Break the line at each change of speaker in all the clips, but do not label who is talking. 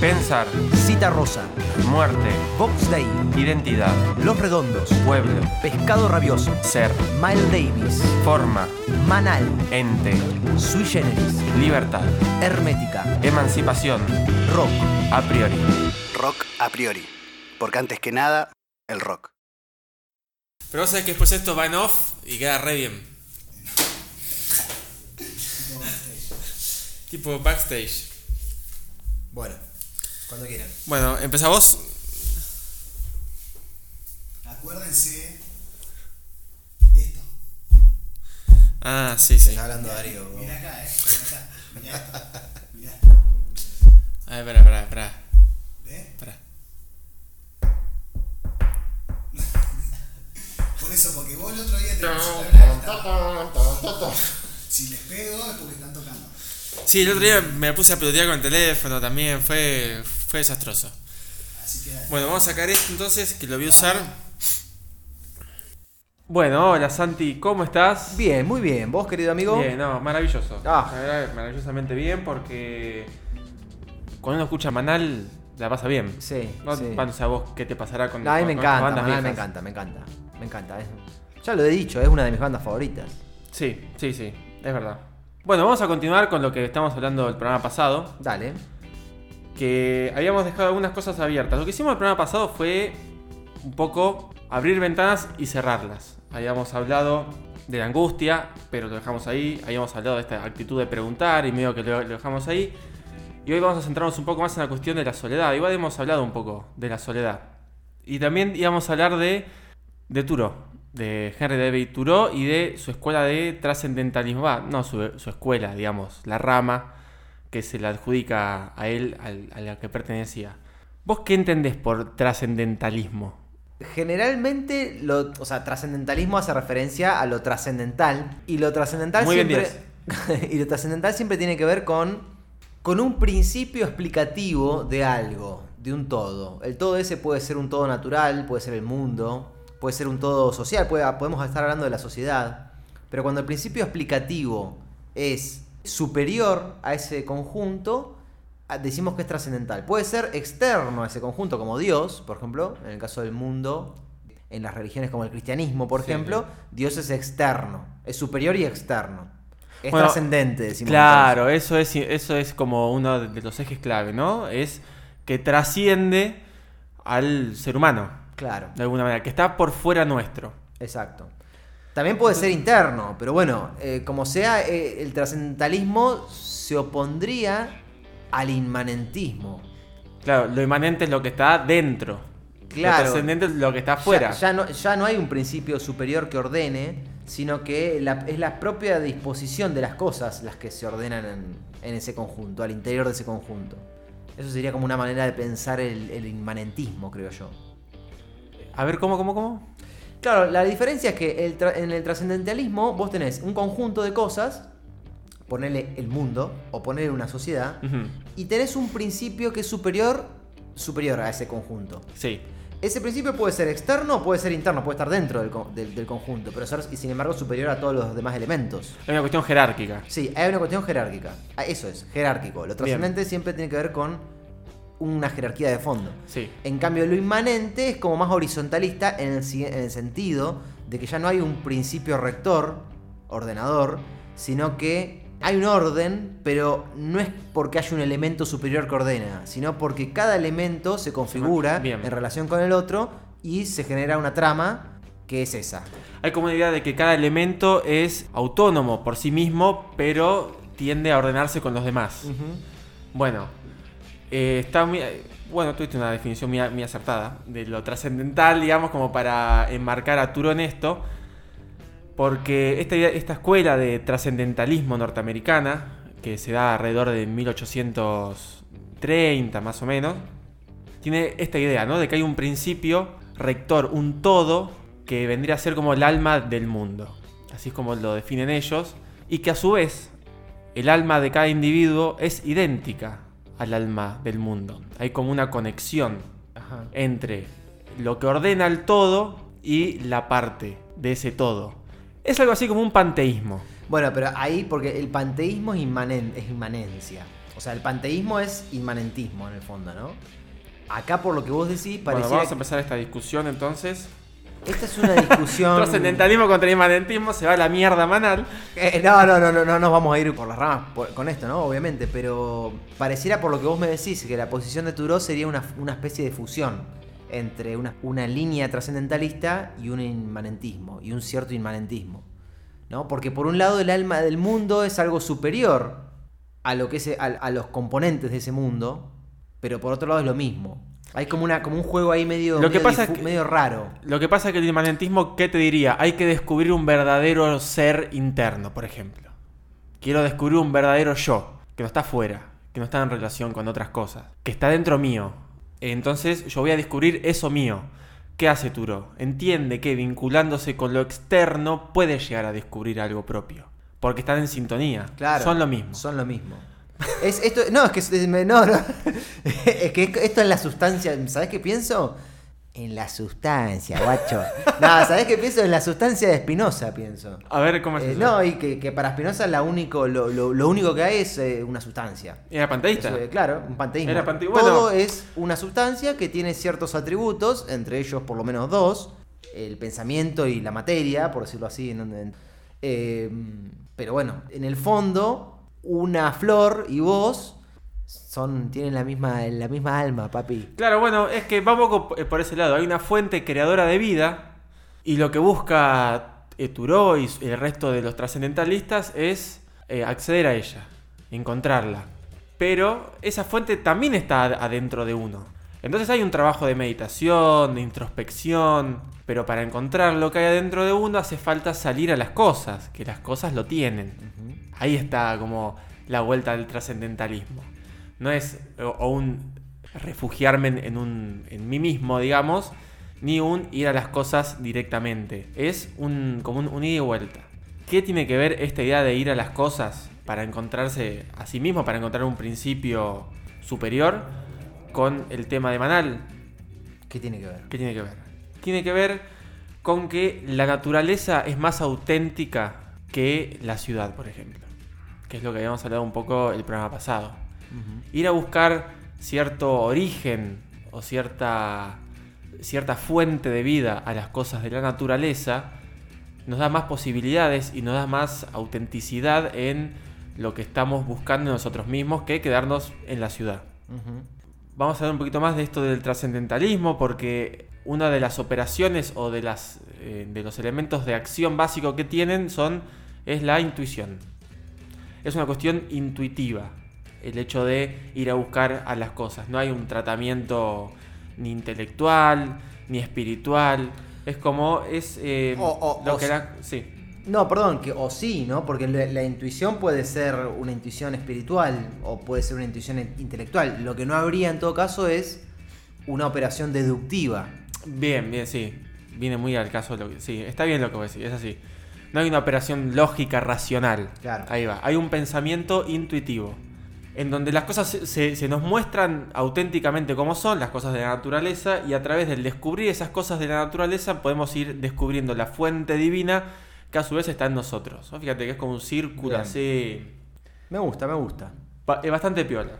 Pensar,
Cita Rosa,
muerte,
Box Day,
identidad,
Los Redondos,
pueblo,
Pescado Rabioso,
ser,
Miles Davis,
forma,
Manal,
ente,
Sui Generis,
libertad,
Hermética,
emancipación,
Rock.
a priori.
Rock a priori. Porque antes que nada, el rock.
Pero vos sabés que después esto va en off y queda re bien. tipo backstage.
Bueno, cuando quieran.
Bueno, empezá vos.
Acuérdense esto.
Ah, sí, sí.
Está hablando Darío. Mira acá, eh. Mira acá. Mira esto. Mira.
A ver, espera, espera, espera.
¿Ves?
espera.
Por eso, porque vos el otro día te pusiste a hablar. Si les pego es porque están tocando.
Sí, el otro día me puse a pelotear con el teléfono también. Fue, fue desastroso.
Así que
Bueno, vamos a sacar esto entonces, que lo voy a usar.
Bueno, hola Santi, ¿cómo estás?
Bien, muy bien. ¿Vos, querido amigo?
Bien, no, maravilloso.
Ah.
La verdad, maravillosamente bien porque cuando uno escucha Manal la pasa bien.
Sí,
No,
sí.
no sé a vos qué te pasará con
No, a mí me
con-
encanta,
bandas
Manal me encanta, me encanta. Me encanta. es- ya lo he dicho, es una de mis bandas favoritas.
Sí, sí, sí, es verdad. Bueno, vamos a continuar con lo que estamos hablando del programa pasado,
Dale.
que habíamos dejado algunas cosas abiertas. Lo que hicimos el programa pasado fue un poco abrir ventanas y cerrarlas. Habíamos hablado de la angustia, pero lo dejamos ahí. Habíamos hablado de esta actitud de preguntar y medio que lo, lo dejamos ahí. Y hoy vamos a centrarnos un poco más en la cuestión de la soledad. Igual hemos hablado un poco de la soledad. Y también íbamos a hablar de, de Thoreau, de Henry David Thoreau y de su escuela de trascendentalismo. Va, no su, su escuela, digamos, la rama que se le adjudica a él, al- a la que pertenecía. ¿Vos qué entendés por trascendentalismo?
Generalmente, lo, o sea, trascendentalismo hace referencia a lo trascendental. Y lo trascendental
Muy bien,
siempre. y lo trascendental siempre tiene que ver con, con un principio explicativo de algo, de un todo. El todo ese puede ser un todo natural, puede ser el mundo, puede ser un todo social, puede- podemos estar hablando de la sociedad. Pero cuando el principio explicativo es superior a ese conjunto, decimos que es trascendental. Puede ser externo a ese conjunto, como Dios, por ejemplo, en el caso del mundo, en las religiones como el cristianismo, por
Sí,
ejemplo, Dios es externo, es superior y externo. Es
Bueno,
trascendente, decimos.
Claro, eso es, eso es como uno de los ejes clave, ¿no? Es que trasciende al ser humano.
Claro,
de alguna manera, que está por fuera nuestro.
exacto. También puede ser interno, pero bueno, eh, como sea, eh, el trascendentalismo se opondría al inmanentismo.
Claro, lo inmanente es lo que está dentro.
Claro.
Lo trascendente es lo que está afuera.
Ya, ya no, ya no hay un principio superior que ordene, sino que la- es la propia disposición de las cosas las que se ordenan en, en ese conjunto, al interior de ese conjunto. Eso sería como una manera de pensar el, el inmanentismo, creo yo.
A ver, ¿cómo, cómo, cómo?
Claro, la diferencia es que el en el trascendentalismo vos tenés un conjunto de cosas, ponele el mundo o ponele una sociedad, y tenés un principio que es superior, superior a ese conjunto.
Sí.
Ese principio puede ser externo o puede ser interno, puede estar dentro del, con- del- del conjunto, pero ser, y sin embargo superior a todos los demás elementos.
Es una cuestión jerárquica.
Sí, hay una cuestión jerárquica. Ah, Eso es, jerárquico. Lo trascendente siempre tiene que ver con una jerarquía de fondo.
Sí.
En cambio, lo inmanente es como más horizontalista en el, si- en el sentido de que ya no hay un principio rector, ordenador, sino que hay un orden, pero no es porque haya un elemento superior que ordena, sino porque cada elemento se configura
Bien.
en relación con el otro y se genera una trama que es esa.
Hay como una idea de que cada elemento es autónomo por sí mismo, pero tiende a ordenarse con los demás. Bueno, eh, está muy. Bueno, tuviste una definición muy, muy acertada de lo trascendental, digamos, como para enmarcar a Turo en esto. Porque esta, esta escuela de trascendentalismo norteamericana, que se da alrededor de 1830 más o menos, tiene esta idea, ¿no? De que hay un principio rector, un todo, que vendría a ser como el alma del mundo. Así es como lo definen ellos. Y que a su vez, el alma de cada individuo es idéntica al alma del mundo. Hay como una conexión
Ajá.
entre lo que ordena el todo y la parte de ese todo. Es algo así como un panteísmo.
Bueno, pero ahí, porque el panteísmo es, inmanen- es inmanencia. O sea, el panteísmo es inmanentismo en el fondo, ¿no? Acá por lo que vos decís,
Bueno,
pareciera
vamos a empezar esta discusión entonces.
Esta es una discusión...
Trascendentalismo contra inmanentismo, se va a la mierda manal.
Eh, no, no, no, no, no nos vamos a ir por las ramas por- con esto, ¿no? Obviamente, pero pareciera por lo que vos me decís que la posición de Turó sería una, una especie de fusión entre una, una línea trascendentalista y un inmanentismo, y un cierto inmanentismo, ¿no? Porque por un lado el alma del mundo es algo superior a, lo que es, a, a los componentes de ese mundo, pero por otro lado es lo mismo. Hay como, una, como un juego ahí medio,
Lo que
medio
pasa es
difu-
que-
medio raro.
Lo que pasa es que el inmanentismo, ¿qué te diría? Hay que descubrir un verdadero ser interno, por ejemplo. Quiero descubrir un verdadero yo, que no está fuera, que no está en relación con otras cosas, que está dentro mío. Entonces yo voy a descubrir eso mío. ¿Qué hace Turo? Entiende que vinculándose con lo externo puede llegar a descubrir algo propio. Porque están en sintonía.
Claro.
Son lo mismo.
Son lo mismo. Es, esto, no, es que es- no, no. es que esto es la sustancia. ¿Sabes qué pienso? En la sustancia, guacho. No, ¿sabes qué pienso? En la sustancia de Spinoza, pienso.
A ver cómo es
Eh,
eso?
no, y que, que para Spinoza la único, lo, lo- lo único que hay es eh, una sustancia.
¿Era panteísta?
Eso, eh, claro, un panteísmo.
Era pante-
Todo es una sustancia que tiene ciertos atributos, entre ellos por lo menos dos, el pensamiento y la materia, por decirlo así. en- en- eh, pero bueno, en el fondo, una flor y vos son, tienen la misma, la misma alma, papi.
Claro, bueno, es que va un poco p- por ese lado. Hay una fuente creadora de vida y lo que busca eh, Thoreau y el resto de los trascendentalistas es eh, acceder a ella, encontrarla. Pero esa fuente también está ad- adentro de uno. Entonces hay un trabajo de meditación, de introspección, pero para encontrar lo que hay adentro de uno hace falta salir a las cosas, que las cosas lo tienen. Ahí está como la vuelta del trascendentalismo. No es o, o un refugiarme en, en un, en mí mismo, digamos, ni un ir a las cosas directamente. Es un, como un, un ida y vuelta. ¿Qué tiene que ver esta idea de ir a las cosas para encontrarse a sí mismo, para encontrar un principio superior con el tema de Manal?
¿Qué tiene que ver?
¿Qué tiene que ver? Tiene que ver con que la naturaleza es más auténtica que la ciudad, por ejemplo. Que es lo que habíamos hablado un poco el programa pasado. Ir a buscar cierto origen o cierta, cierta fuente de vida a las cosas de la naturaleza nos da más posibilidades y nos da más autenticidad en lo que estamos buscando nosotros mismos que quedarnos en la ciudad. Vamos a hablar un poquito más de esto del trascendentalismo porque una de las operaciones o de, las, eh, de los elementos de acción básico que tienen son, es la intuición. Es una cuestión intuitiva el hecho de ir a buscar a las cosas. No hay un tratamiento ni intelectual ni espiritual. Es como es eh,
O- o-
lo
o
que
s-
era... Sí.
No, perdón, que o sí, ¿no? Porque la, la intuición puede ser una intuición espiritual o puede ser una intuición in- intelectual. Lo que no habría en todo caso es una operación deductiva.
Bien, bien, sí. Viene muy al caso. Lo que, sí, está bien lo que voy a decir, es así. No hay una operación lógica, racional.
Claro.
Ahí va. Hay un pensamiento intuitivo. En donde las cosas se, nos muestran auténticamente como son, las cosas de la naturaleza, y a través del descubrir esas cosas de la naturaleza podemos ir descubriendo la fuente divina que a su vez está en nosotros. ¿no? Fíjate que es como un círculo
Bien.
así
Me gusta, me gusta.
Ba- es bastante piola.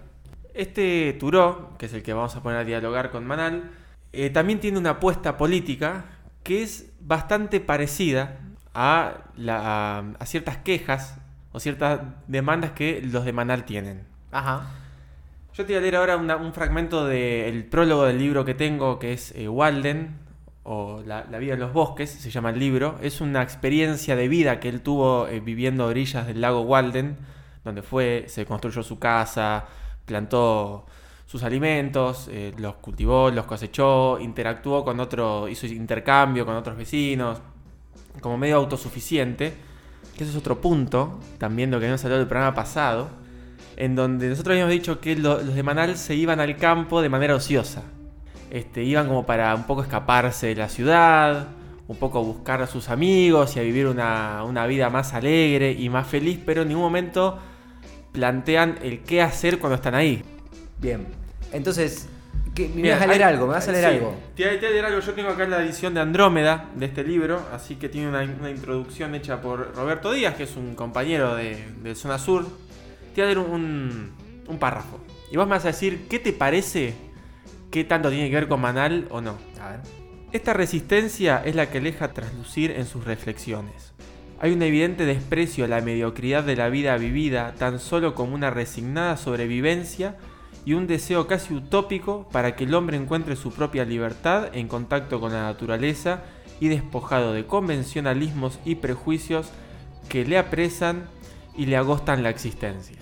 Este Turó, que es el que vamos a poner a dialogar con Manal, eh, también tiene una apuesta política que es bastante parecida a, la- a ciertas quejas o ciertas demandas que los de Manal tienen.
Ajá.
Yo te voy a leer ahora una- un fragmento del prólogo del libro que tengo, que es eh, Walden, o la, La vida en los bosques, se llama el libro. Es una experiencia de vida que él tuvo eh, viviendo a orillas del lago Walden, donde fue, se construyó su casa, plantó sus alimentos, eh, los cultivó, los cosechó, interactuó con otro, hizo intercambio con otros vecinos, como medio autosuficiente. Que eso es otro punto, también lo que habíamos hablado del programa pasado, en donde nosotros habíamos dicho que lo- los de Manal se iban al campo de manera ociosa. Este, iban como para un poco escaparse de la ciudad, un poco buscar a sus amigos y a vivir una, una vida más alegre y más feliz, pero en ningún momento plantean el qué hacer cuando están ahí.
Bien. Entonces, ¿qué- me vas a leer
hay-
algo, me vas a leer
sí,
algo.
Te voy a te voy a leer algo. Yo tengo acá la edición de Andrómeda de este libro, así que tiene una, una introducción hecha por Roberto Díaz, que es un compañero de, de Zona Sur. Te voy a leer un, un párrafo. Y vos me vas a decir qué te parece, qué tanto tiene que ver con Manal o no.
A ver.
Esta resistencia es la que deja traslucir en sus reflexiones. Hay un evidente desprecio a la mediocridad de la vida vivida tan solo como una resignada sobrevivencia y un deseo casi utópico para que el hombre encuentre su propia libertad en contacto con la naturaleza y despojado de convencionalismos y prejuicios que le apresan y le agostan la existencia.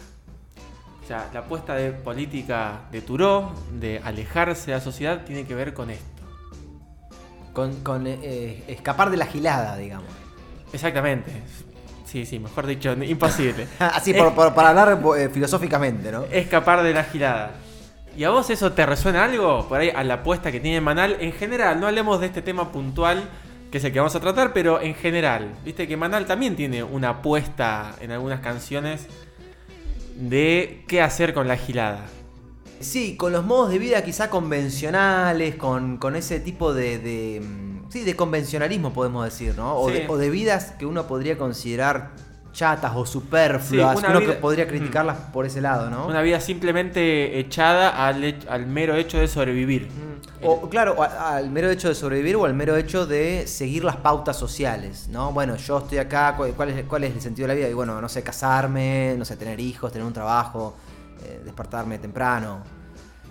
O sea, la apuesta de política de Turó, de alejarse de la sociedad, tiene que ver con esto.
Con, con, eh, escapar de la gilada, digamos.
Exactamente. Sí, sí, mejor dicho, imposible.
Así, por- por- para hablar eh, filosóficamente, ¿no?
Escapar de la gilada. ¿Y a vos eso te resuena algo? Por ahí a la apuesta que tiene Manal. En general, no hablemos de este tema puntual, que es el que vamos a tratar, pero en general. Viste que Manal también tiene una apuesta en algunas canciones de qué hacer con la gilada.
Sí, con los modos de vida quizá convencionales, con, con ese tipo de, de, mm, Sí, de convencionalismo podemos decir, ¿no? O,
Sí.
de, o de vidas que uno podría considerar chatas o superfluas,
Sí,
uno
vida-
que podría
Mm.
criticarlas por ese lado, ¿no?
Una vida simplemente echada al, mero hecho de sobrevivir.
Mm. O claro, al mero hecho de sobrevivir o al mero hecho de seguir las pautas sociales, ¿no? Bueno, yo estoy acá, ¿cuál, cuál es, cuál es el sentido de la vida? Y bueno, no sé, casarme, no sé, tener hijos, tener un trabajo, eh, despertarme temprano.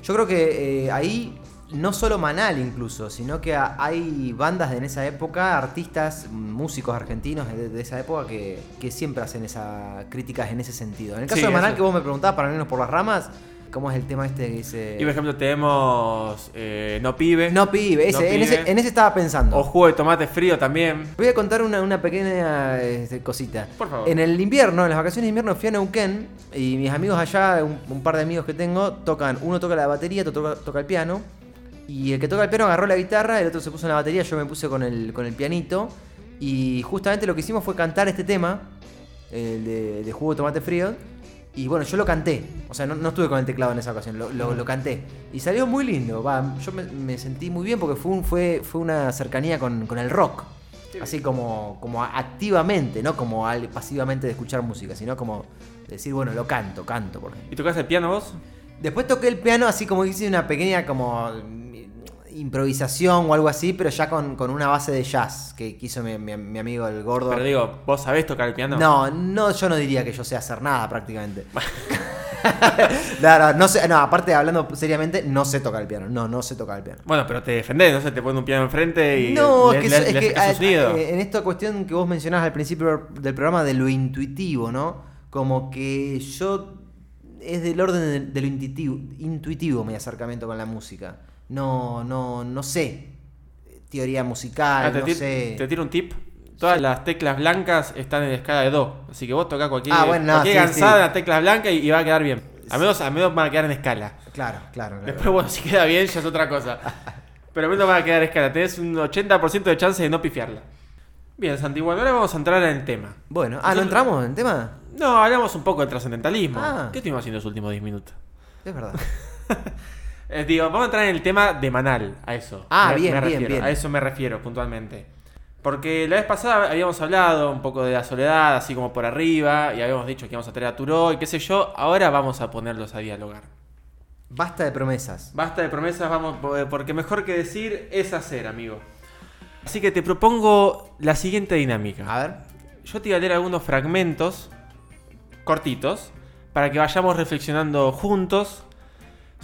Yo creo que eh, ahí, no solo Manal incluso, sino que hay bandas de en esa época, artistas, músicos argentinos de, de esa época que, que siempre hacen esas críticas en ese sentido. En el caso
Sí,
de Manal,
eso.
que vos me preguntabas, para no irnos por las ramas, ¿cómo es el tema este que dice...
Y por ejemplo tenemos eh, No Pibe.
No pibe, ese,
No
en, ese, en ese estaba pensando.
O Jugo de Tomate Frío también.
Voy a contar una, una pequeña este, cosita.
Por favor.
En el invierno, en las vacaciones de invierno, fui a Neuquén y mis amigos allá, un, un par de amigos que tengo, tocan. Uno toca la batería, otro toca, toca el piano. Y el que toca el piano agarró la guitarra, el otro se puso en la batería, yo me puse con el, con el pianito. Y justamente lo que hicimos fue cantar este tema, el de, de jugo de tomate frío. Y bueno, yo lo canté. O sea, no, no estuve con el teclado en esa ocasión, lo, lo- lo canté. Y salió muy lindo. Va, yo me, me sentí muy bien porque fue, un- fue, fue una cercanía con, con el rock. Así como, como activamente, no como al- pasivamente de escuchar música, sino como decir, bueno, lo canto, canto. Por ejemplo.
¿Y tocas el piano vos?
Después toqué el piano así como hice una pequeña como mm, improvisación o algo así, pero ya con, con una base de jazz que quiso mi, mi- mi amigo el gordo.
Pero digo, ¿vos sabés tocar el piano?
No, no, yo no diría que yo sé hacer nada prácticamente. no, no, no sé, no, aparte hablando seriamente, no sé tocar el piano. No, no sé tocar el piano.
Bueno, pero te defendés, no sé, te ponen un piano enfrente y
No,
le,
es que,
le-
es
le
que a- en esta cuestión que vos mencionabas al principio del programa de lo intuitivo, ¿no? Como que yo es del orden de, de lo intuitivo, intuitivo mi acercamiento con la música. No, no, no sé teoría musical,
Ah, te,
no sé.
te tiro un tip. Todas las teclas blancas están en escala de Do. Así que vos tocás cualquier,
Ah, bueno, no,
cualquier
sí,
gansada
sí.
blancas y, y va a quedar bien. A menos, a menos van a quedar en escala.
Claro, claro, claro.
Después, bueno, si queda bien ya es otra cosa. Pero a menos van a quedar en escala. Tenés un 80% de chance de no pifiarla. Bien, Santi, bueno, ahora vamos a entrar en el tema.
Bueno, ah, ¿no entramos en el tema?
No, hablamos un poco de trascendentalismo.
Ah.
¿Qué estuvimos haciendo los últimos 10 minutos?
Es verdad.
Eh, digo, vamos a entrar en el tema de Manal, a eso.
Ah,
Me-
bien,
me
bien,
refiero,
bien.
A eso me refiero puntualmente. Porque la vez pasada habíamos hablado un poco de la soledad, así como por arriba, y habíamos dicho que íbamos a traer a Turó y qué sé yo. Ahora vamos a ponerlos a dialogar.
Basta de promesas.
Basta de promesas, vamos, porque mejor que decir es hacer, amigo. Así que te propongo la siguiente dinámica.
A ver.
Yo te voy a leer algunos fragmentos cortitos para que vayamos reflexionando juntos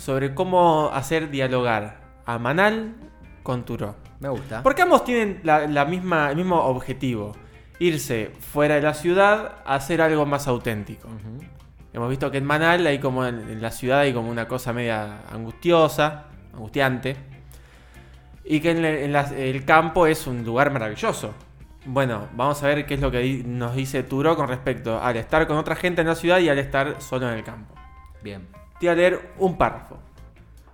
sobre cómo hacer dialogar a Manal con Turó.
Me gusta.
Porque ambos tienen la, la misma, el mismo objetivo. Irse fuera de la ciudad a hacer algo más auténtico. Hemos visto que en Manal hay como en, la ciudad hay como una cosa media angustiosa, angustiante. Y que en, el campo es un lugar maravilloso. Bueno, vamos a ver qué es lo que di- nos dice Turo con respecto al estar con otra gente en la ciudad y al estar solo en el campo.
Bien.
Te voy a leer un párrafo.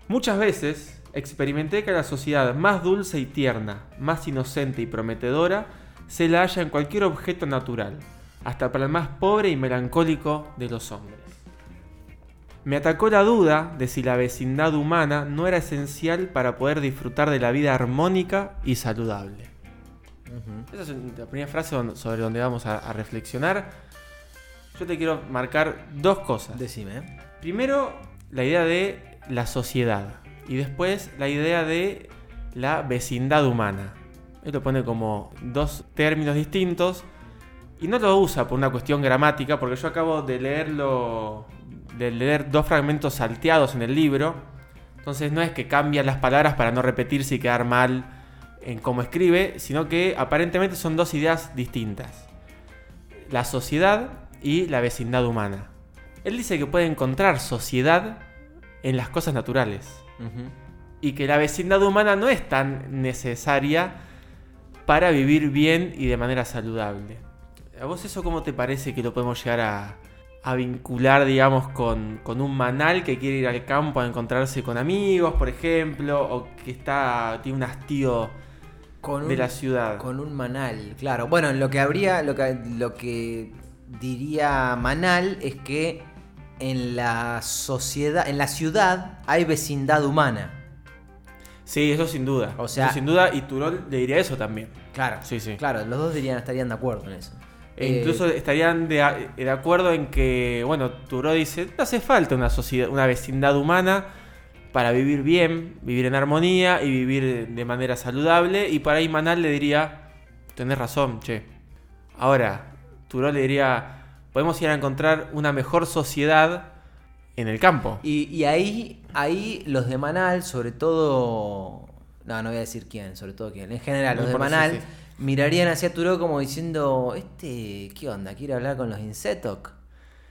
Muchas veces experimenté que la sociedad más dulce y tierna, más inocente y prometedora, se la halla en cualquier objeto natural, hasta para el más pobre y melancólico de los hombres. Me atacó la duda de si la vecindad humana no era esencial para poder disfrutar de la vida armónica y saludable. Esa es la primera frase sobre donde vamos a, a reflexionar. Yo te quiero marcar dos cosas.
Decime.
Primero, la idea de la sociedad. Y después, la idea de la vecindad humana. Él lo pone como dos términos distintos. Y no lo usa por una cuestión gramática, porque yo acabo de leerlo. de leer dos fragmentos salteados en el libro. Entonces no es que cambia las palabras para no repetirse y quedar mal en cómo escribe, sino que aparentemente son dos ideas distintas. La sociedad y la vecindad humana. Él dice que puede encontrar sociedad en las cosas naturales y que la vecindad humana no es tan necesaria para vivir bien y de manera saludable. ¿A vos eso cómo te parece que lo podemos llegar a, a vincular, digamos, con, con un manal que quiere ir al campo a encontrarse con amigos, por ejemplo, o que está tiene un hastío
Con
de
un-
la ciudad?
Con un manal, claro. Bueno, lo que habría, lo que, lo que diría Manal es que en la sociedad, en la ciudad hay vecindad humana.
Sí, eso sin duda.
O sea-
Eso sin duda, y Turol le diría eso también.
Claro,
Sí, sí.
Claro, los dos dirían, estarían de acuerdo en eso.
E
Eh,
incluso estarían de, de acuerdo en que, bueno, Turó dice, no hace falta una sociedad, una vecindad humana para vivir bien, vivir en armonía y vivir de manera saludable. Y para ahí Manal le diría, tenés razón, che. Ahora, Turó le diría, podemos ir a encontrar una mejor sociedad en el campo.
Y, y ahí, ahí los de Manal, sobre todo. No, no voy a decir quién, sobre todo quién. En general,
No
los de Manal
sí,
mirarían hacia Turó como diciendo: Este, ¿qué onda? ¿Quiere hablar con los insectos?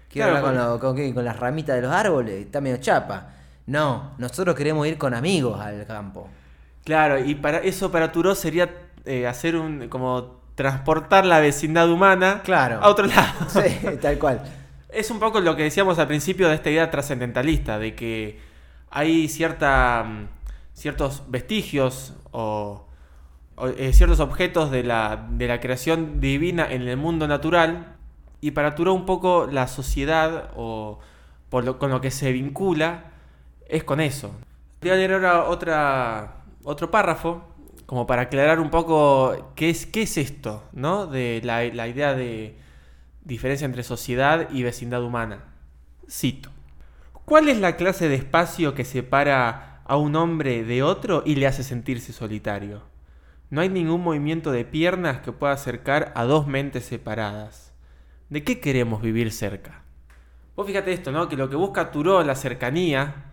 ¿Quiere
Claro,
hablar con, lo- con? ¿Con las ramitas de los árboles? Está medio chapa. No, nosotros queremos ir con amigos al campo.
Claro, y para eso para Turó sería eh, hacer un, como transportar la vecindad humana
Claro.
a otro lado.
Sí, tal cual.
Es un poco lo que decíamos al principio de esta idea trascendentalista, de que hay cierta, mm, ciertos vestigios o, o, eh, ciertos objetos de la, de la creación divina en el mundo natural, y para Turó un poco la sociedad o por lo- con lo que se vincula es con eso. Voy a leer ahora otra, otro párrafo, como para aclarar un poco qué es, qué es esto, ¿no? De la, la idea de diferencia entre sociedad y vecindad humana. Cito. ¿Cuál es la clase de espacio que separa a un hombre de otro y le hace sentirse solitario? No hay ningún movimiento de piernas que pueda acercar a dos mentes separadas. ¿De qué queremos vivir cerca? Vos fíjate esto, ¿no? Que lo que busca Turó, la cercanía,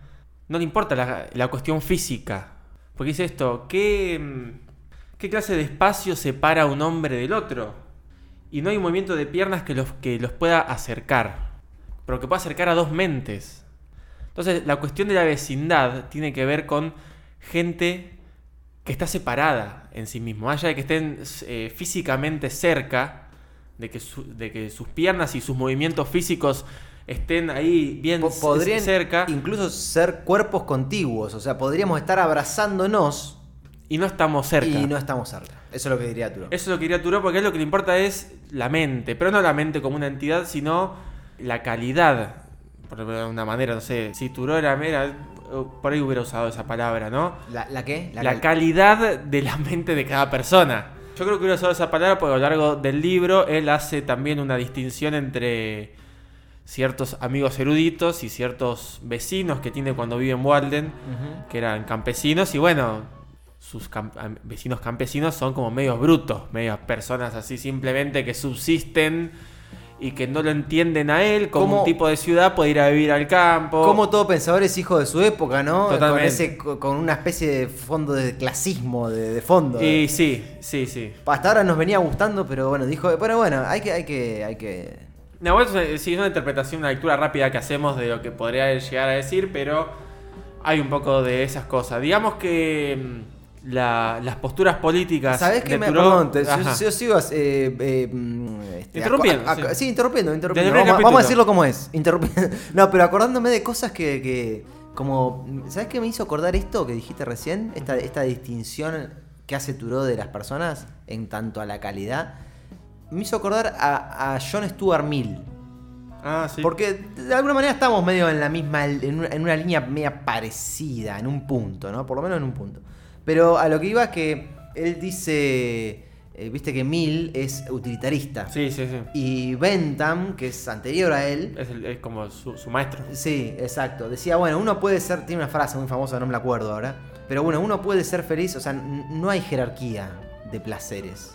no le importa la, la cuestión física. Porque dice esto, ¿qué, mm, ¿qué clase de espacio separa un hombre del otro? Y no hay movimiento de piernas que los, que los pueda acercar. Pero que pueda acercar a dos mentes. Entonces, la cuestión de la vecindad tiene que ver con gente que está separada en sí mismo. Haya de que estén eh, físicamente cerca, de que, de que sus piernas y sus movimientos físicos estén ahí bien
podrían
cerca
incluso ser cuerpos contiguos. O sea, podríamos estar abrazándonos
y no estamos cerca.
y no estamos cerca. Eso es lo que diría Turó.
Eso es lo que diría Turó, porque a él lo que le importa es la mente, pero no la mente como una entidad, sino la calidad. Por una manera, no sé, si Turó era mera, por ahí hubiera usado esa palabra, ¿no?
¿La, la qué?
La,
cal-
calidad de la mente de cada persona. Yo creo que hubiera usado esa palabra porque a lo largo del libro él hace también una distinción entre ciertos amigos eruditos y ciertos vecinos que tiene cuando vive en Walden, que eran campesinos, y bueno, sus cam- vecinos campesinos son como medios brutos, medias personas así simplemente que subsisten y que no lo entienden a él, como
¿Cómo-
un tipo de ciudad puede ir a vivir al campo.
Como todo pensador es hijo de su época, ¿no?
Totalmente.
Con, ese, con una especie de fondo de clasismo, de, de fondo.
Y sí, sí, sí.
Hasta ahora nos venía gustando, pero bueno, dijo, pero bueno, hay que, hay que, hay que.
No, bueno, es- sí, es una interpretación, una lectura rápida que hacemos de lo que podría llegar a decir, pero hay un poco de esas cosas. Digamos que mm, la- las posturas políticas.
¿Sabés qué me perdón, te- yo, sigo eh, eh, mm, este,
Interrumpiendo, sí.
sí, interrumpiendo, interrumpiendo. Vamos, vamos a decirlo como es. interrumpiendo. No, pero acordándome de cosas que, que como ¿sabes qué me hizo acordar esto que dijiste recién? Esta, esta distinción que hace Turó de las personas en tanto a la calidad. Me hizo acordar a, a John Stuart Mill.
Ah, sí.
Porque de alguna manera estamos medio en la misma, en una, en una línea media parecida, en un punto, ¿no? Por lo menos en un punto. Pero a lo que iba es que él dice, eh, viste que Mill es utilitarista.
Sí, sí, sí.
Y Bentham, que es anterior a él,
Es, el- es como su, su maestro.
Sí, exacto. Decía, bueno, uno puede ser, tiene una frase muy famosa, no me la acuerdo ahora, pero bueno, uno puede ser feliz, o sea, no hay jerarquía de placeres.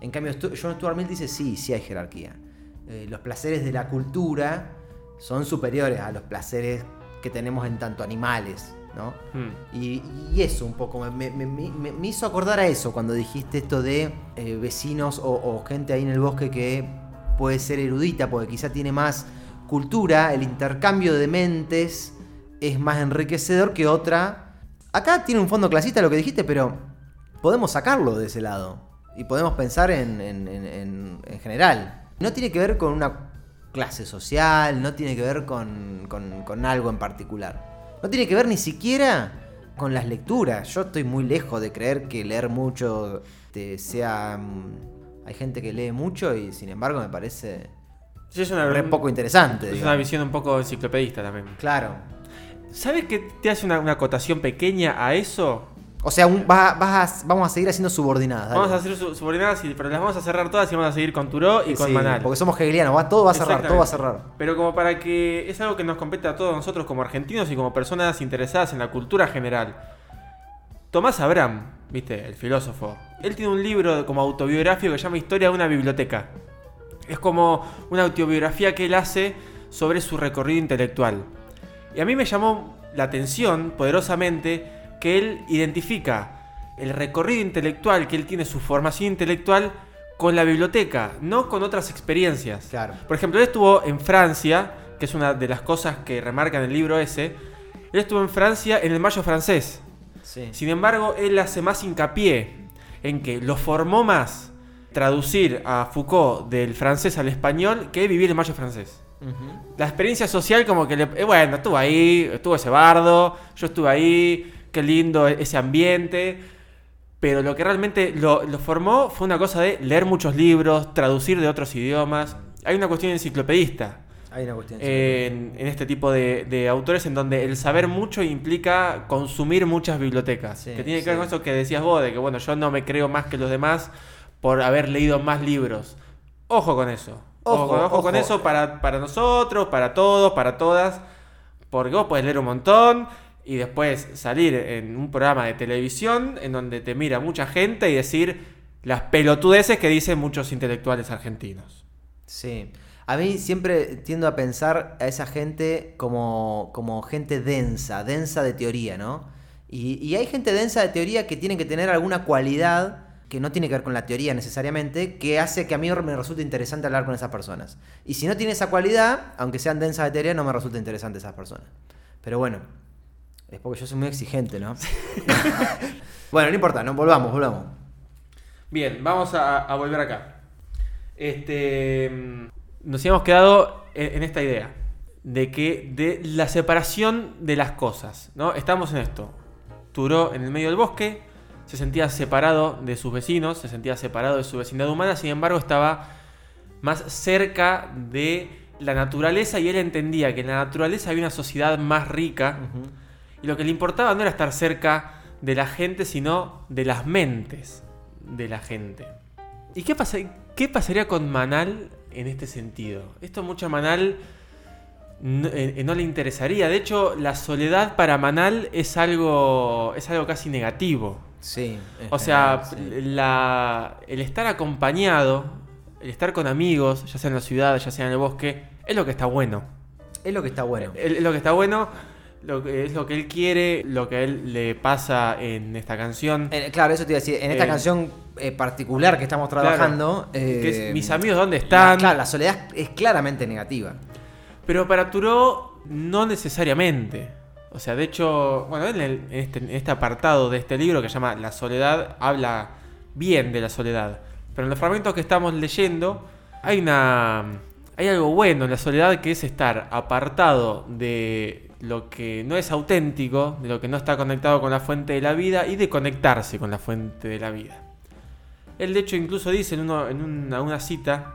En cambio, John Stuart Mill dice, sí, sí hay jerarquía. Eh, los placeres de la cultura son superiores a los placeres que tenemos en tanto animales, ¿no?
Hmm.
Y, y eso un poco, me, me- me- me- me hizo acordar a eso cuando dijiste esto de eh, vecinos o, o gente ahí en el bosque que puede ser erudita porque quizá tiene más cultura, el intercambio de mentes es más enriquecedor que otra. Acá tiene un fondo clasista lo que dijiste, pero podemos sacarlo de ese lado y podemos pensar en, en- en- en- en general. No tiene que ver con una clase social, no tiene que ver con, con- con algo en particular. No tiene que ver ni siquiera con las lecturas. Yo estoy muy lejos de creer que leer mucho te sea... mm, Hay gente que lee mucho y sin embargo me parece
Sí, es una,
re poco interesante.
es
digamos.
una visión un poco enciclopedista también.
Claro.
¿Sabes qué te hace una, una acotación pequeña a eso?
O sea, un- vas a- vas a- vamos a seguir haciendo subordinadas. dale.
Vamos a hacer su- subordinadas, y- pero las vamos a cerrar todas y vamos a seguir con Turó y con
Sí,
Manal.
Porque somos hegelianos, va, todo va a cerrar, todo va a cerrar.
Pero como para que es algo que nos compete a todos nosotros como argentinos y como personas interesadas en la cultura general. Tomás Abraham, viste, el filósofo, él tiene un libro como autobiográfico que se llama Historia de una biblioteca. Es como una autobiografía que él hace sobre su recorrido intelectual. Y a mí me llamó la atención poderosamente que él identifica el recorrido intelectual que él tiene, su formación intelectual, con la biblioteca, no con otras experiencias.
Claro.
Por ejemplo, él estuvo en Francia, que es una de las cosas que remarca en el libro ese. Él estuvo en Francia en el Mayo francés.
Sí.
Sin embargo, él hace más hincapié en que lo formó más traducir a Foucault del francés al español que vivir el Mayo francés.
Ujú.
La experiencia social como que le... eh, bueno, estuvo ahí, estuvo ese bardo, yo estuve ahí, qué lindo ese ambiente. Pero lo que realmente lo, lo formó fue una cosa de leer muchos libros, traducir de otros idiomas. Hay una cuestión enciclopedista
Hay una cuestión.
en, en este tipo de, de autores en donde el saber mucho implica consumir muchas bibliotecas.
Sí,
que tiene que ver con eso que decías vos, de que bueno, yo no me creo más que los demás por haber leído más libros. Ojo con eso. Ojo,
Ojo,
con- ojo con
ojo.
eso para, para nosotros, para todos, para todas. Porque vos podés leer un montón y después salir en un programa de televisión en donde te mira mucha gente y decir las pelotudeces que dicen muchos intelectuales argentinos.
Sí. A mí siempre tiendo a pensar a esa gente como, como gente densa, densa de teoría, ¿no? Y, y hay gente densa de teoría que tiene que tener alguna cualidad que no tiene que ver con la teoría necesariamente, que hace que a mí me resulte interesante hablar con esas personas. Y si no tiene esa cualidad, aunque sean densas de teoría, no me resulta interesante esas personas. Pero bueno, es porque yo soy muy exigente, ¿no? bueno, no importa, no, volvamos, volvamos.
Bien, vamos a, a volver acá. Este, nos habíamos quedado en, en esta idea de que de la separación de las cosas, ¿no? Estamos en esto. Turó en el medio del bosque, se sentía separado de sus vecinos, se sentía separado de su vecindad humana, sin embargo estaba más cerca de la naturaleza y él entendía que en la naturaleza había una sociedad más rica y lo que le importaba no era estar cerca de la gente, sino de las mentes de la gente. ¿Y qué, pasa, qué pasaría con Manal en este sentido? Esto mucho a Manal no, eh, eh, no le interesaría. De hecho, la soledad para Manal es algo, es algo casi negativo.
Sí.
O sea,
sí.
la- el estar acompañado, el estar con amigos, ya sea en la ciudad, ya sea en el bosque, es lo que está bueno.
es lo que está bueno.
Es lo que está bueno, lo que, es lo que él quiere, lo que a él le pasa en esta canción.
Eh, claro, eso te iba a decir. En esta
Eh,
canción eh, particular que estamos trabajando.
que es Mis amigos, ¿dónde están?
la- claro, la soledad es claramente negativa.
Pero para Turó, no necesariamente. O sea, de hecho, bueno, él en, el- en este, en este apartado de este libro que se llama La soledad, habla bien de la soledad. Pero en los fragmentos que estamos leyendo, hay una. Hay algo bueno en la soledad que es estar apartado de lo que no es auténtico, de lo que no está conectado con la fuente de la vida y de conectarse con la fuente de la vida. Él, de hecho, incluso dice en, uno- en una, una cita,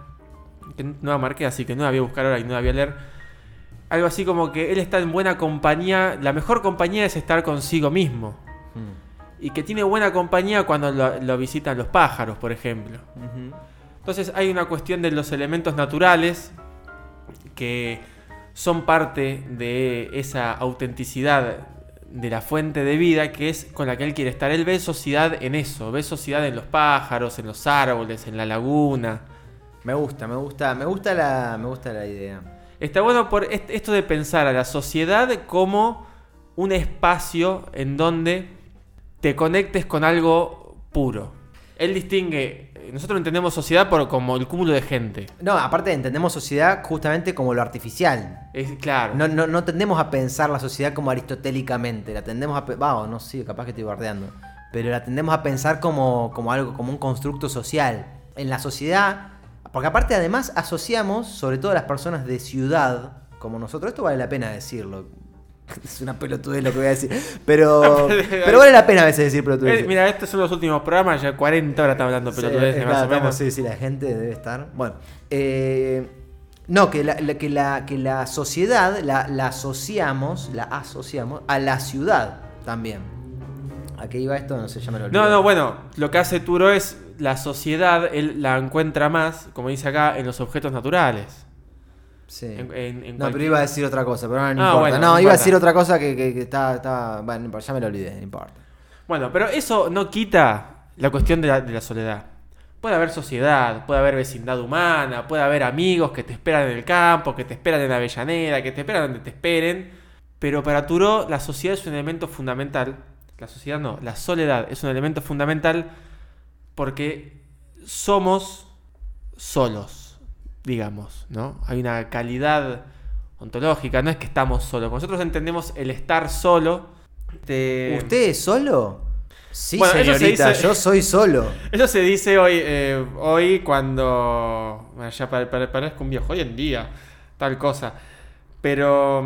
que no la marqué, así que no la voy a buscar ahora y no la voy a leer. Algo así como que él está en buena compañía. La mejor compañía es estar consigo mismo. y que tiene buena compañía cuando lo, lo visitan los pájaros, por ejemplo. Entonces hay una cuestión de los elementos naturales que son parte de esa autenticidad de la fuente de vida que es con la que él quiere estar. Él ve sociedad en eso, ve sociedad en los pájaros, en los árboles, en la laguna.
Me gusta, me gusta, me gusta la, me gusta la idea.
Está bueno por est- esto de pensar a la sociedad como un espacio en donde te conectes con algo puro. Él distingue, nosotros entendemos sociedad por como el cúmulo de gente.
No, aparte entendemos sociedad justamente como lo artificial.
Es claro.
No, no, no tendemos a pensar la sociedad como aristotélicamente, la tendemos a... Vamos, no sé, capaz que estoy bardeando. Pero la tendemos a pensar como, como algo, como un constructo social. En la sociedad, porque aparte además asociamos, sobre todo las personas de ciudad, como nosotros, esto vale la pena decirlo. Es una pelotudez lo que voy a decir. Pero, pero vale la pena a veces decir pelotudez.
Eh, mira, estos son los últimos programas, ya 40 horas está hablando pelotudeces,
Sí,
más
claro,
o menos.
estamos- sí, sí, la gente debe estar. Bueno, eh, no, que la, la- que, la, que la sociedad la, la asociamos, la asociamos a la ciudad también. ¿A qué iba esto? No sé, ya me lo olvidé.
No, no, bueno, lo que hace Turo es la sociedad, él la encuentra más, como dice acá, en los objetos naturales.
Sí.
En- en- en
no, pero iba a decir otra cosa, pero no, no
Ah,
importa.
bueno,
no,
no
iba a decir otra cosa que, que, que está, está- Bueno, ya me lo olvidé, no importa.
Bueno, pero eso no quita la cuestión de la, de la soledad. Puede haber sociedad, puede haber vecindad humana, puede haber amigos que te esperan en el campo, que te esperan en la Avellaneda, que te esperan donde te esperen. Pero para Turó la sociedad es un elemento fundamental. La sociedad no, la soledad es un elemento fundamental porque somos solos, digamos, ¿no? Hay una calidad ontológica, no es que estamos solos. Nosotros entendemos el estar solo. te-
¿Usted es solo? Sí,
Bueno, eso se
señorita,
dice-
yo soy solo.
Eso se dice hoy, eh, hoy cuando. Bueno, ya pare- pare- parezco un viejo, hoy en día, tal cosa. Pero.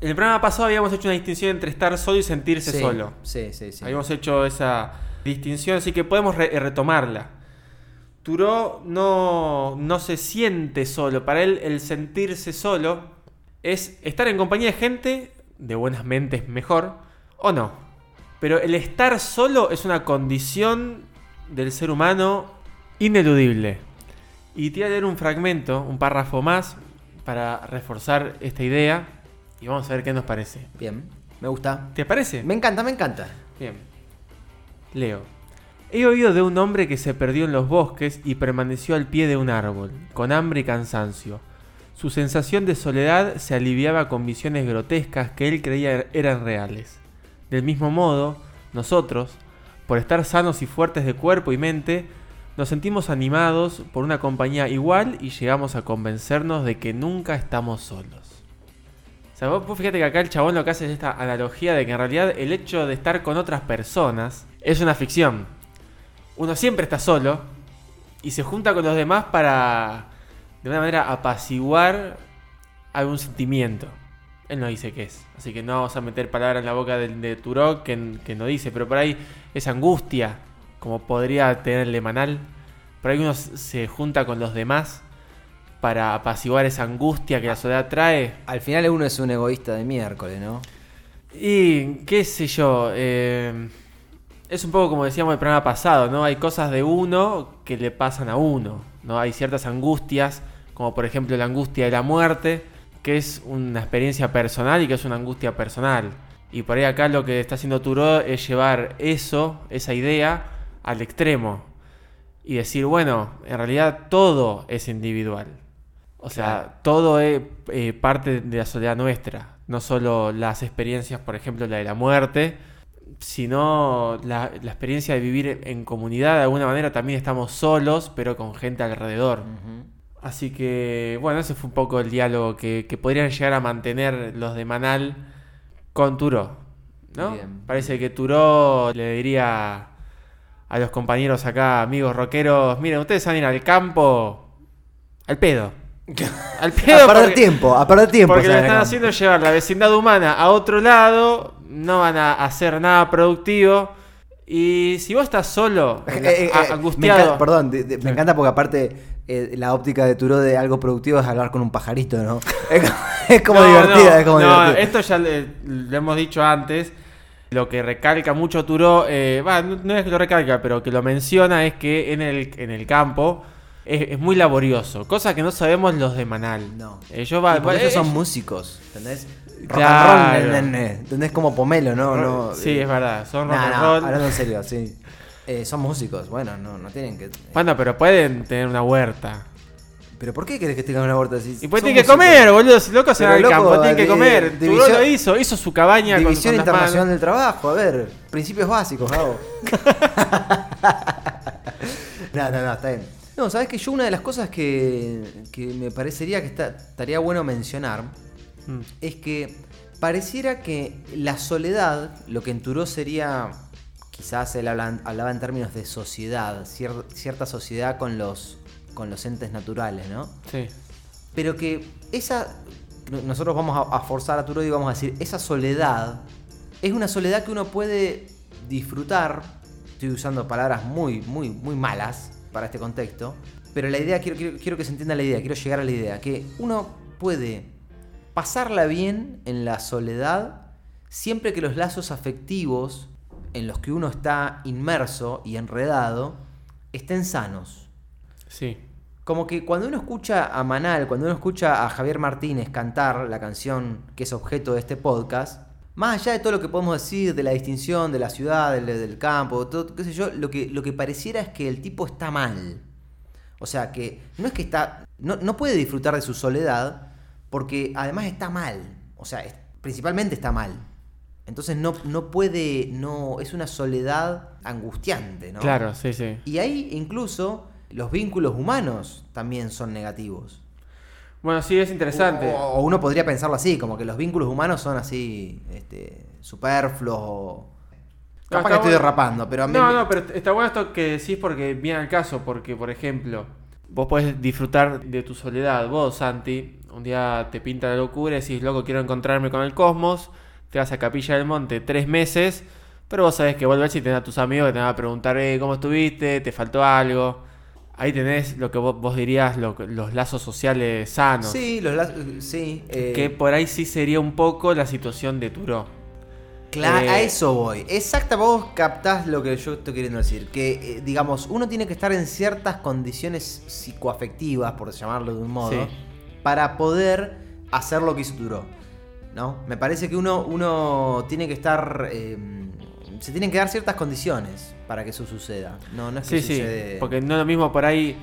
En el programa pasado habíamos hecho una distinción entre estar solo y sentirse
Sí,
solo.
Sí, sí, sí.
Habíamos hecho esa distinción, así que podemos re- retomarla. Turó no, no se siente solo. Para él, el sentirse solo es estar en compañía de gente, de buenas mentes mejor, o no. Pero el estar solo es una condición del ser humano ineludible. Y te voy a leer un fragmento, un párrafo más, para reforzar esta idea. Y vamos a ver qué nos parece.
Bien, me gusta.
¿Te parece?
Me encanta, me encanta.
Bien. Leo. He oído de un hombre que se perdió en los bosques y permaneció al pie de un árbol, con hambre y cansancio. Su sensación de soledad se aliviaba con visiones grotescas que él creía eran reales. Del mismo modo, nosotros, por estar sanos y fuertes de cuerpo y mente, nos sentimos animados por una compañía igual y llegamos a convencernos de que nunca estamos solos. O vos fíjate que acá el chabón lo que hace es esta analogía de que en realidad el hecho de estar con otras personas es una ficción. Uno siempre está solo y se junta con los demás para, de una manera, apaciguar algún sentimiento. Él no dice qué es, así que no vamos a meter palabras en la boca de, de Turok que, que no dice, pero por ahí esa angustia, como podría tener el Manal, por ahí uno se junta con los demás para apaciguar esa angustia que la soledad trae.
Al final uno es un egoísta de miércoles, ¿no?
Y qué sé yo, eh, es un poco como decíamos el programa pasado, ¿no? Hay cosas de uno que le pasan a uno, ¿no? Hay ciertas angustias, como por ejemplo la angustia de la muerte, que es una experiencia personal y que es una angustia personal. Y por ahí acá lo que está haciendo Turó es llevar eso, esa idea, al extremo. Y decir, bueno, en realidad todo es individual. O sea, todo es eh, parte de la soledad nuestra. No solo las experiencias, por ejemplo, la de la muerte, sino la, la experiencia de vivir en comunidad. De alguna manera también estamos solos, pero con gente alrededor. Así que, bueno, ese fue un poco el diálogo que, que podrían llegar a mantener los de Manal con Turó. ¿no?
Bien.
Parece que Turó le diría a los compañeros acá, amigos rockeros, miren, ustedes van a ir al campo al pedo. Al pedo
a perder
porque-
tiempo, a perder tiempo.
porque lo están haciendo es llevar la vecindad humana a otro lado, no van a hacer nada productivo. Y si vos estás solo,
Eh, eh, eh, me
angustiado.
encanta- perdón, de- de- me encanta porque aparte eh, la óptica de Turó de algo productivo es hablar con un pajarito, ¿no? Es como, es como
No,
divertida,
no,
es como
no,
divertida.
esto ya le- lo hemos dicho antes. Lo que recalca mucho no, no es que lo recalca, pero que lo menciona es que en el, en el campo es, es muy laborioso, cosa que no sabemos los de Manal.
No.
Ellos va-
Y
va-
ellos son músicos, ¿entendés? Rock
Claro.
and roll, nene, ¿entendés? Como pomelo, ¿no? no
Sí, es verdad, son rock
Nah,
and roll.
hablando en serio, sí. Eh, son músicos, bueno, no, no tienen que...
Bueno, pero pueden tener una huerta.
¿Pero por qué querés que tengan una huerta así?
Y pues tienen que
músicos.
comer, boludo. Si locos se van al campo, tienen que comer. Turó
división-
lo hizo, hizo su cabaña con-
División
con, las
Internacional del Trabajo, a ver, principios básicos, Gabo. no, no, no, está bien. No, sabes que yo una de las cosas que, que me parecería que está, estaría bueno mencionar
Mm.
es que pareciera que la soledad, lo que en Turó sería, quizás él habla- hablaba en términos de sociedad, cier- cierta sociedad con los, con los entes naturales, ¿no?
Sí.
Pero que esa. Nosotros vamos a, a forzar a Turo y vamos a decir, esa soledad es una soledad que uno puede disfrutar. Estoy usando palabras muy, muy, muy malas para este contexto. Pero la idea, quiero, quiero, quiero que se entienda la idea, quiero llegar a la idea. Que uno puede pasarla bien en la soledad siempre que los lazos afectivos en los que uno está inmerso y enredado estén sanos.
Sí.
Como que cuando uno escucha a Manal, cuando uno escucha a Javier Martínez cantar la canción que es objeto de este podcast, más allá de todo lo que podemos decir de la distinción de la ciudad, del, del campo, todo, qué sé yo, lo que, lo que pareciera es que el tipo está mal. O sea, que no es que está. No, no puede disfrutar de su soledad porque además está mal. O sea, es- principalmente está mal. Entonces no, no puede. no Es una soledad angustiante, ¿no?
Claro, sí, sí.
Y ahí incluso los vínculos humanos también son negativos.
Bueno, sí, es interesante.
O, o uno podría pensarlo así, como que los vínculos humanos son así, este, superfluos o...
No,
Capaz que estoy
bueno.
derrapando, pero a mí...
No, no, pero está bueno esto que decís porque viene al caso, porque por ejemplo, vos podés disfrutar de tu soledad. Vos, Santi, un día te pinta la locura y decís, loco, quiero encontrarme con el cosmos, te vas a Capilla del Monte tres meses, pero vos sabés que volvés y tenés a tus amigos que te van a preguntar, eh, ¿cómo estuviste? ¿Te faltó algo? Ahí tenés lo que vos, vos dirías, lo los lazos sociales sanos.
Sí, los lazos- sí. eh,
Que por ahí sí sería un poco la situación de Turó.
cla-
eh,
a eso voy. Exacta, vos captás lo que yo estoy queriendo decir. Que, eh, digamos, uno tiene que estar en ciertas condiciones psicoafectivas, por llamarlo de un modo,
Sí.
para poder hacer lo que hizo Turó. ¿No? Me parece que uno, uno tiene que estar... eh, se tienen que dar ciertas condiciones para que eso suceda. No, no es que
Sí, sí,
sucede...
porque no es lo mismo por ahí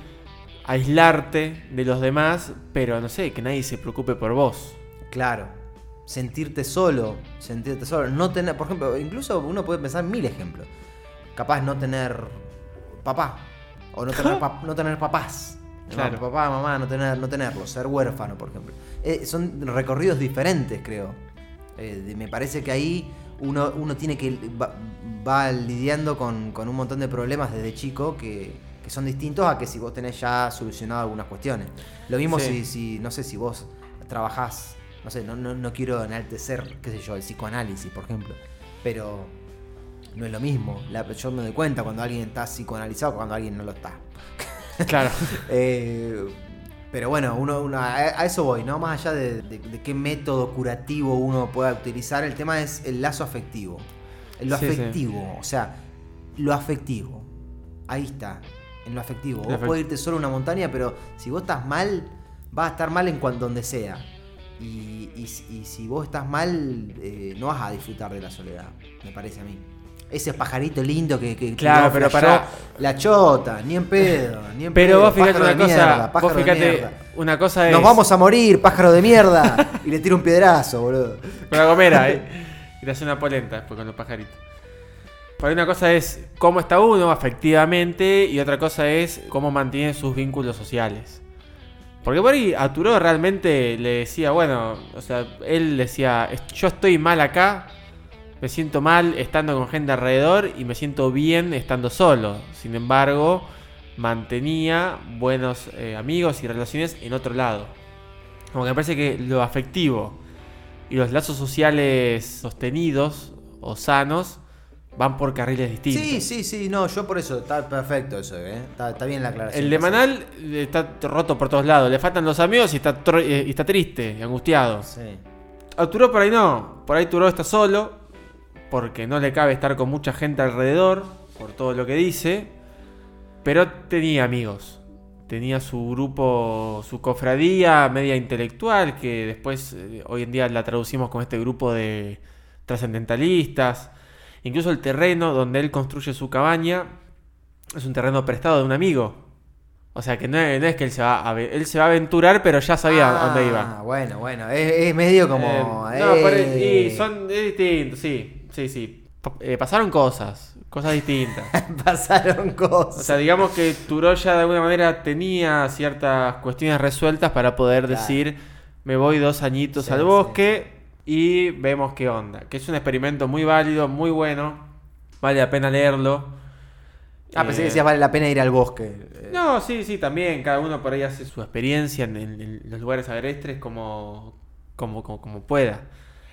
aislarte de los demás, pero no sé, que nadie se preocupe por vos.
Claro. Sentirte solo, sentirte solo. No tener, por ejemplo, incluso uno puede pensar mil ejemplos. Capaz no tener papá. O no tener, pap- no tener papás. ¿no?
Claro.
Papá, mamá, no tener, no tenerlo. Ser huérfano, por ejemplo. Eh, son recorridos diferentes, creo. Eh, me parece que ahí uno, uno tiene que. Va, va lidiando con, con un montón de problemas desde chico que, que son distintos a que si vos tenés ya solucionado algunas cuestiones. Lo mismo
Sí.
si, si, no sé, si vos trabajás, no sé, no, no, no quiero enaltecer, qué sé yo, el psicoanálisis, por ejemplo, pero no es lo mismo. La- yo me doy cuenta cuando alguien está psicoanalizado cuando alguien no lo está.
Claro.
Eh, pero bueno, uno, uno- a, a eso voy, ¿no? Más allá de, de- de qué método curativo uno pueda utilizar, el tema es el lazo afectivo. Lo
Sí, sí.
afectivo, o sea, lo afectivo. Ahí está, en lo afectivo. Vos podés irte solo a una montaña, pero si vos estás mal, vas a estar mal en cuanto donde sea. Y, y si- y si vos estás mal, eh, no vas a disfrutar de la soledad, me parece a mí. Ese pajarito lindo que, que
Claro, pero pará.
La chota, ni en pedo, ni en
Pero
pedo.
vos una cosa,
mierda,
vos fíjate, una cosa es...
Nos vamos a morir, pájaro de mierda. y le tiro un piedrazo, boludo.
Con la gomera, ¿eh? Y te hace una polenta después con los pajaritos. Por ahí una cosa es cómo está uno afectivamente y otra cosa es cómo mantiene sus vínculos sociales. Porque por ahí a Turó realmente le decía, bueno, o sea, él decía, "Es- yo estoy mal acá, me siento mal estando con gente alrededor y me siento bien estando solo. Sin embargo, mantenía buenos eh, amigos y relaciones en otro lado. Como que me parece que lo afectivo y los lazos sociales sostenidos o sanos van por carriles distintos.
Sí, sí, sí, no, yo por eso, está perfecto eso, ¿eh? Está, está bien la aclaración.
El de. Manal está roto por todos lados. Le faltan los amigos y está, eh, y está triste y angustiado.
Sí.
A Turó por ahí no. Por ahí Turó está solo. Porque no le cabe estar con mucha gente alrededor, por todo lo que dice, pero tenía amigos. Tenía su grupo, su cofradía media intelectual, que después eh, hoy en día la traducimos como este grupo de trascendentalistas. Incluso el terreno donde él construye su cabaña es un terreno prestado de un amigo. O sea que no es, no es que él se va a, él se va a aventurar, pero ya sabía dónde iba.
Ah, bueno, bueno. Es, es medio como.
Eh, no, pero-
eh,
y son es distinto, sí, sí, sí. Eh, pasaron cosas, cosas distintas.
Pasaron cosas.
O sea, digamos que Turoya de alguna manera tenía ciertas cuestiones resueltas para poder
Claro.
decir, me voy dos añitos
Sí,
al
sí,
bosque y vemos qué onda. Que es un experimento muy válido, muy bueno. Vale la pena leerlo.
ah, pensé
Eh,
que decías vale la pena ir al bosque. Eh,
No, sí, sí, también. Cada uno por ahí hace su experiencia en, en- en los lugares agrestres como, como, como, como pueda.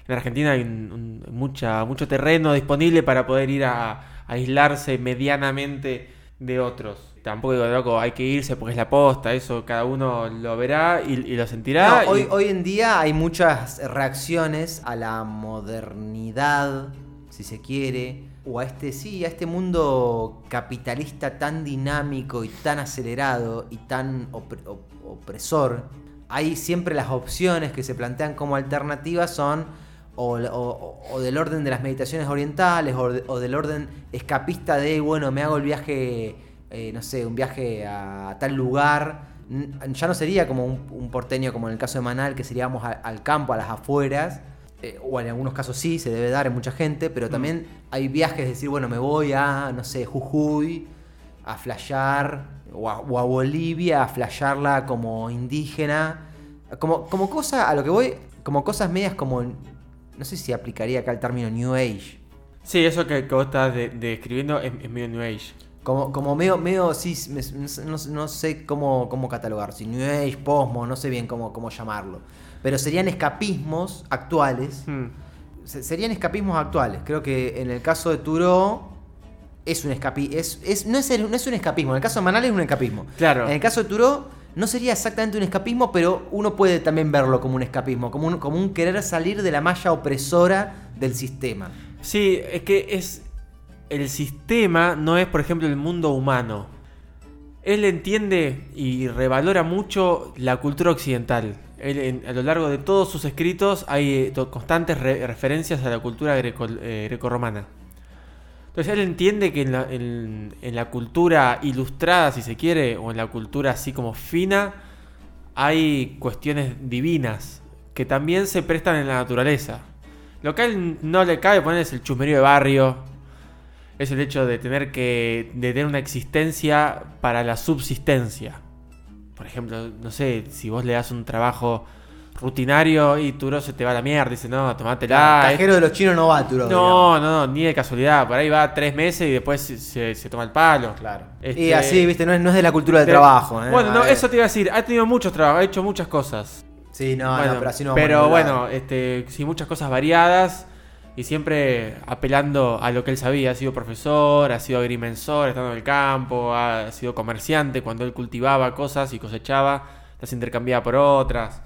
En Argentina hay un- un- mucha, mucho terreno disponible para poder ir a, a aislarse medianamente de otros. Tampoco digo, loco, hay que irse porque es la posta, eso cada uno lo verá y, y lo sentirá.
No, hoy,
y-
hoy en día hay muchas reacciones a la modernidad, si se quiere, o a este, sí, a este mundo capitalista tan dinámico y tan acelerado y tan opre- op- opresor. Hay siempre las opciones que se plantean como alternativas son o, o- o del orden de las meditaciones orientales o, de- o del orden escapista de, bueno, me hago el viaje, eh, no sé, un viaje a tal lugar. Ya no sería como un, un porteño como en el caso de Manal, que seríamos a- al campo, a las afueras. eh, o en algunos casos sí, se debe dar en mucha gente, pero también hay viajes de decir, bueno, me voy a, no sé, Jujuy, a flashear, o a, o a Bolivia, a flashearla como indígena. Como, como cosa, a lo que voy, como cosas medias como, no sé si aplicaría acá el término New Age.
Sí, eso que, que vos estás de- describiendo es, es medio New Age.
Como, como medio, medio, sí, me- no, no sé cómo, cómo catalogar, si New Age, Posmo, no sé bien cómo, cómo llamarlo. Pero serían escapismos actuales.
Hmm.
Se- Serían escapismos actuales. Creo que en el caso de Turo es un escapismo. Es, es- no, es no es un escapismo. En el caso de Manal es un escapismo.
Claro.
En el caso de Turo no sería exactamente un escapismo, pero uno puede también verlo como un escapismo. Como un, querer salir de la malla opresora del sistema.
Sí, es que es. El sistema no es, por ejemplo, el mundo humano. Él entiende y revalora mucho la cultura occidental. Él, en- a lo largo de todos sus escritos hay eh, constantes re- referencias a la cultura greco, eh, grecorromana. Entonces él entiende que en la, cultura ilustrada, si se quiere, o en la cultura así como fina, hay cuestiones divinas que también se prestan en la naturaleza. Lo que a él no le cabe poner es el chusmerío de barrio. Es el hecho de tener que. de tener una existencia para la subsistencia. Por ejemplo, no sé, si vos le das un trabajo rutinario y Turo se te va a la mierda, dice, no, tomátela.
Cajero de los chinos no va, Turo.
No, no, no, ni de casualidad. Por ahí va tres meses y después se, se- se toma el palo.
Claro.
Este,
Y así, viste, no es, no es de la cultura del
de-
trabajo. ¿eh?
Bueno,
A
no,
ver.
eso te iba a decir. Ha tenido muchos trabajos, ha hecho muchas cosas.
Sí, no,
Bueno,
no, pero así no
pero bueno, este, sí, muchas cosas variadas y siempre apelando a lo que él sabía. Ha sido profesor, ha sido agrimensor, estando en el campo, ha sido comerciante cuando él cultivaba cosas y cosechaba, las intercambiaba por otras.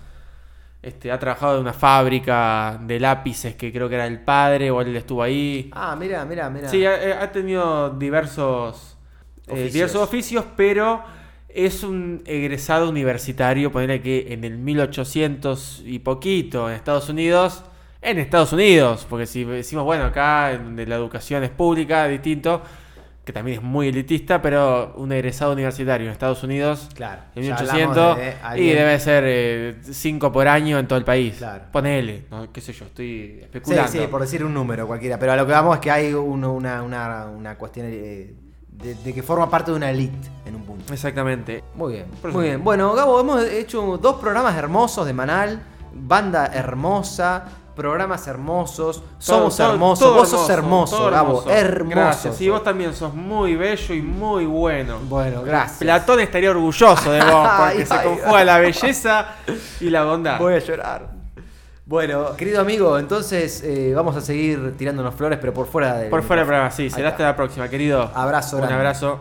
Este, ha trabajado en una fábrica de lápices que creo que era el padre o él estuvo ahí.
Ah, mira, mira, mira.
Sí, ha, ha tenido diversos eh,
Oficios.
diversos oficios, pero es un egresado universitario, ponerle que en el 1800 y poquito en Estados Unidos, en Estados Unidos, porque si decimos, bueno, acá en donde la educación es pública, distinto, que también es muy elitista, pero un egresado universitario en Estados Unidos
Claro.
en
ya
1800
hablamos de
y debe ser 5 por año en todo el país.
Claro.
Ponele, ¿no? qué sé yo, estoy
Sí,
especulando.
sí, por decir un número cualquiera. Pero a lo que vamos es que hay uno- una, una, una cuestión eh, de, de que forma parte de una elite en un punto.
Exactamente.
Muy bien, muy bien. Bueno, Gabo, hemos hecho dos programas hermosos de Manal, banda hermosa, programas hermosos, somos
Todo- todo-
hermosos,
todo
vos sos hermoso, Gabo, hermoso.
Gracias, y vos también sos muy bello y muy bueno.
Bueno, gracias.
Platón estaría orgulloso de vos porque se conjuga la belleza y la bondad.
Voy a llorar. Bueno, querido amigo, entonces eh, vamos a seguir tirándonos flores, pero por fuera del
Por fuera del programa, sí. Será hasta la próxima, querido.
Abrazo
Un
grande.
abrazo.